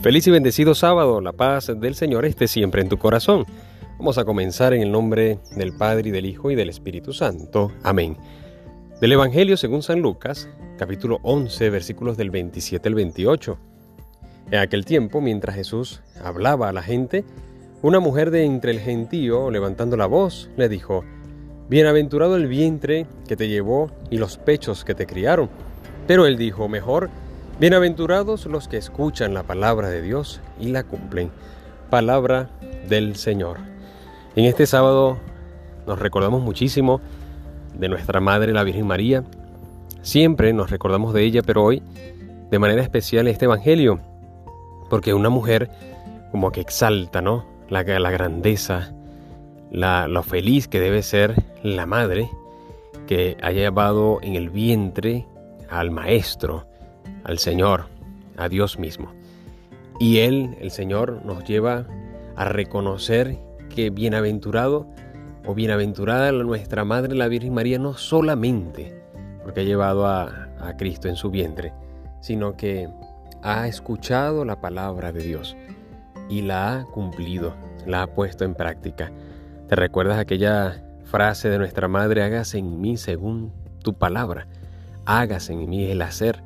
Feliz y bendecido sábado, la paz del Señor esté siempre en tu corazón. Vamos a comenzar en el nombre del Padre y del Hijo y del Espíritu Santo. Amén. Del Evangelio según San Lucas, capítulo 11, versículos del 27 al 28. En aquel tiempo, mientras Jesús hablaba a la gente, una mujer de entre el gentío, levantando la voz, le dijo, Bienaventurado el vientre que te llevó y los pechos que te criaron. Pero él dijo, mejor, Bienaventurados los que escuchan la palabra de Dios y la cumplen. Palabra del Señor. En este sábado nos recordamos muchísimo de nuestra Madre la Virgen María. Siempre nos recordamos de ella, pero hoy de manera especial este Evangelio, porque una mujer como que exalta, ¿no? La, grandeza, la, lo feliz que debe ser la madre que haya llevado en el vientre al Maestro, al Señor, a Dios mismo. Y Él, el Señor, nos lleva a reconocer que bienaventurado o bienaventurada nuestra Madre la Virgen María no solamente porque ha llevado a, Cristo en su vientre, sino que ha escuchado la palabra de Dios y la ha cumplido, la ha puesto en práctica. ¿Te recuerdas aquella frase de nuestra Madre, hágase en mí según tu palabra? Hágase en mí el hacer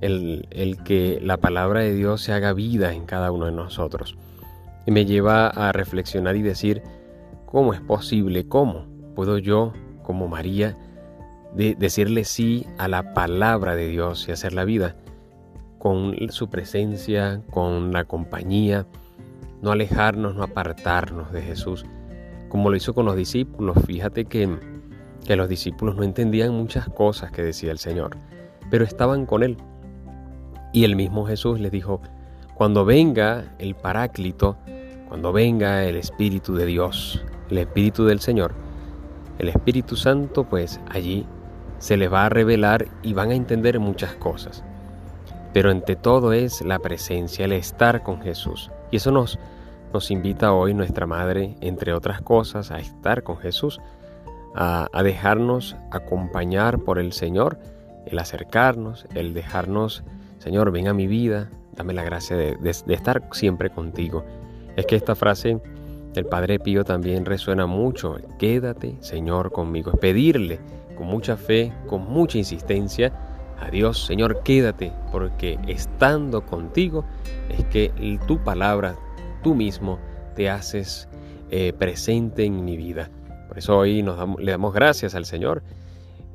el, que la palabra de Dios se haga vida en cada uno de nosotros. Y me lleva a reflexionar y decir, ¿cómo es posible? ¿Cómo puedo yo, como María, decirle sí a la palabra de Dios y hacer la vida? Con su presencia, con la compañía, no alejarnos, no apartarnos de Jesús, como lo hizo con los discípulos. Fíjate que, que los discípulos no entendían muchas cosas que decía el Señor, pero estaban con Él y el mismo Jesús les dijo, cuando venga el Paráclito, cuando venga el Espíritu de Dios, el Espíritu del Señor, el Espíritu Santo, pues allí se les va a revelar y van a entender muchas cosas. Pero entre todo es la presencia, el estar con Jesús. Y eso nos, nos invita hoy nuestra Madre, entre otras cosas, a estar con Jesús, a, a dejarnos acompañar por el Señor, el acercarnos, el dejarnos Señor, ven a mi vida, dame la gracia de, estar siempre contigo. Es que esta frase del Padre Pío también resuena mucho. Quédate, Señor, conmigo. Es pedirle con mucha fe, con mucha insistencia a Dios, Señor, quédate, porque estando contigo es que tu palabra, tú mismo, te haces eh, presente en mi vida. Por eso hoy nos le damos gracias al Señor,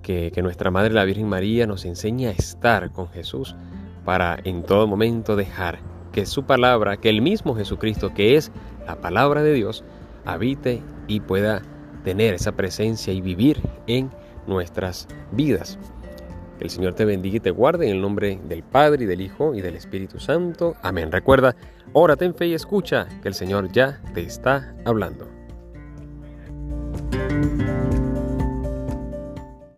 que, que nuestra Madre la Virgen María nos enseña a estar con Jesús, para en todo momento dejar que su palabra, que el mismo Jesucristo, que es la palabra de Dios, habite y pueda tener esa presencia y vivir en nuestras vidas. Que el Señor te bendiga y te guarde en el nombre del Padre y del Hijo y del Espíritu Santo. Amén. Recuerda, órate en fe y escucha que el Señor ya te está hablando.